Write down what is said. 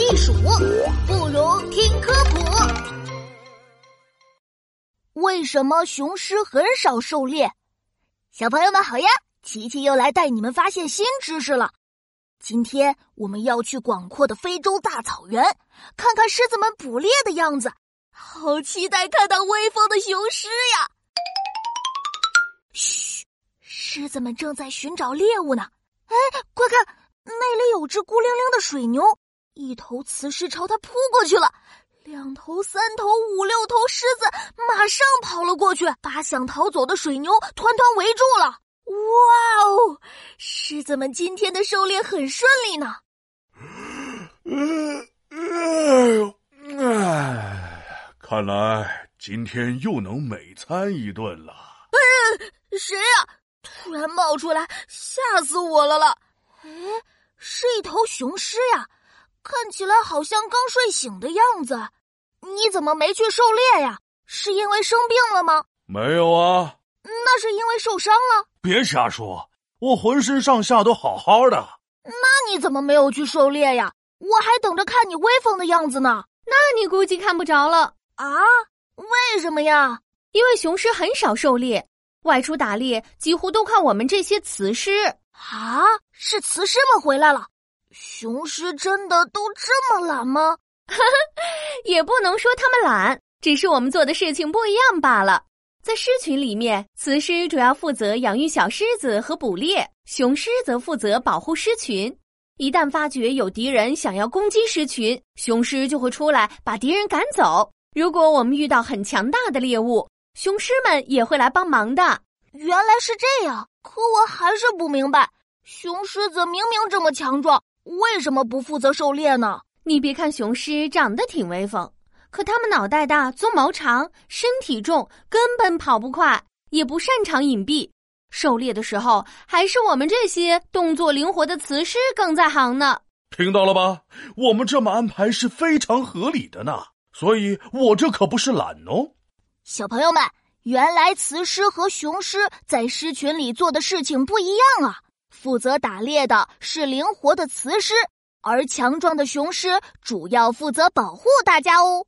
地鼠，不如听科普。为什么雄狮很少狩猎？小朋友们好呀，琪琪又来带你们发现新知识了。今天我们要去广阔的非洲大草原，看看狮子们捕猎的样子，好期待看到威风的雄狮呀！嘘，狮子们正在寻找猎物呢。哎，快看，那里有只孤零零的水牛，一头雌狮朝他扑过去了，两头、三头、五六头狮子马上跑了过去，把想逃走的水牛团团围住了。哇哦！狮子们今天的狩猎很顺利呢。嗯嗯哎，看来今天又能美餐一顿了。嗯，谁呀？突然冒出来，吓死我了了！哎，是一头雄狮呀，看起来好像刚睡醒的样子。你怎么没去狩猎呀？是因为生病了吗？没有啊。那是因为受伤了。别瞎说，我浑身上下都好好的。那你怎么没有去狩猎呀？我还等着看你威风的样子呢。那你估计看不着了啊？为什么呀？因为雄狮很少狩猎，外出打猎几乎都靠我们这些雌狮。啊，是雌狮们回来了。雄狮真的都这么懒吗？也不能说他们懒，只是我们做的事情不一样罢了。在狮群里面，雌狮主要负责养育小狮子和捕猎，雄狮则负责保护狮群。一旦发觉有敌人想要攻击狮群，雄狮就会出来把敌人赶走。如果我们遇到很强大的猎物，雄狮们也会来帮忙的。原来是这样，可我还是不明白，雄狮子明明这么强壮，为什么不负责狩猎呢？你别看雄狮长得挺威风。可它们脑袋大，鬃毛长，身体重，根本跑不快，也不擅长隐蔽。狩猎的时候，还是我们这些动作灵活的雌狮更在行呢。听到了吧？我们这么安排是非常合理的呢。所以，我这可不是懒哦。小朋友们，原来雌狮和雄狮在狮群里做的事情不一样啊！负责打猎的是灵活的雌狮，而强壮的雄狮主要负责保护大家哦。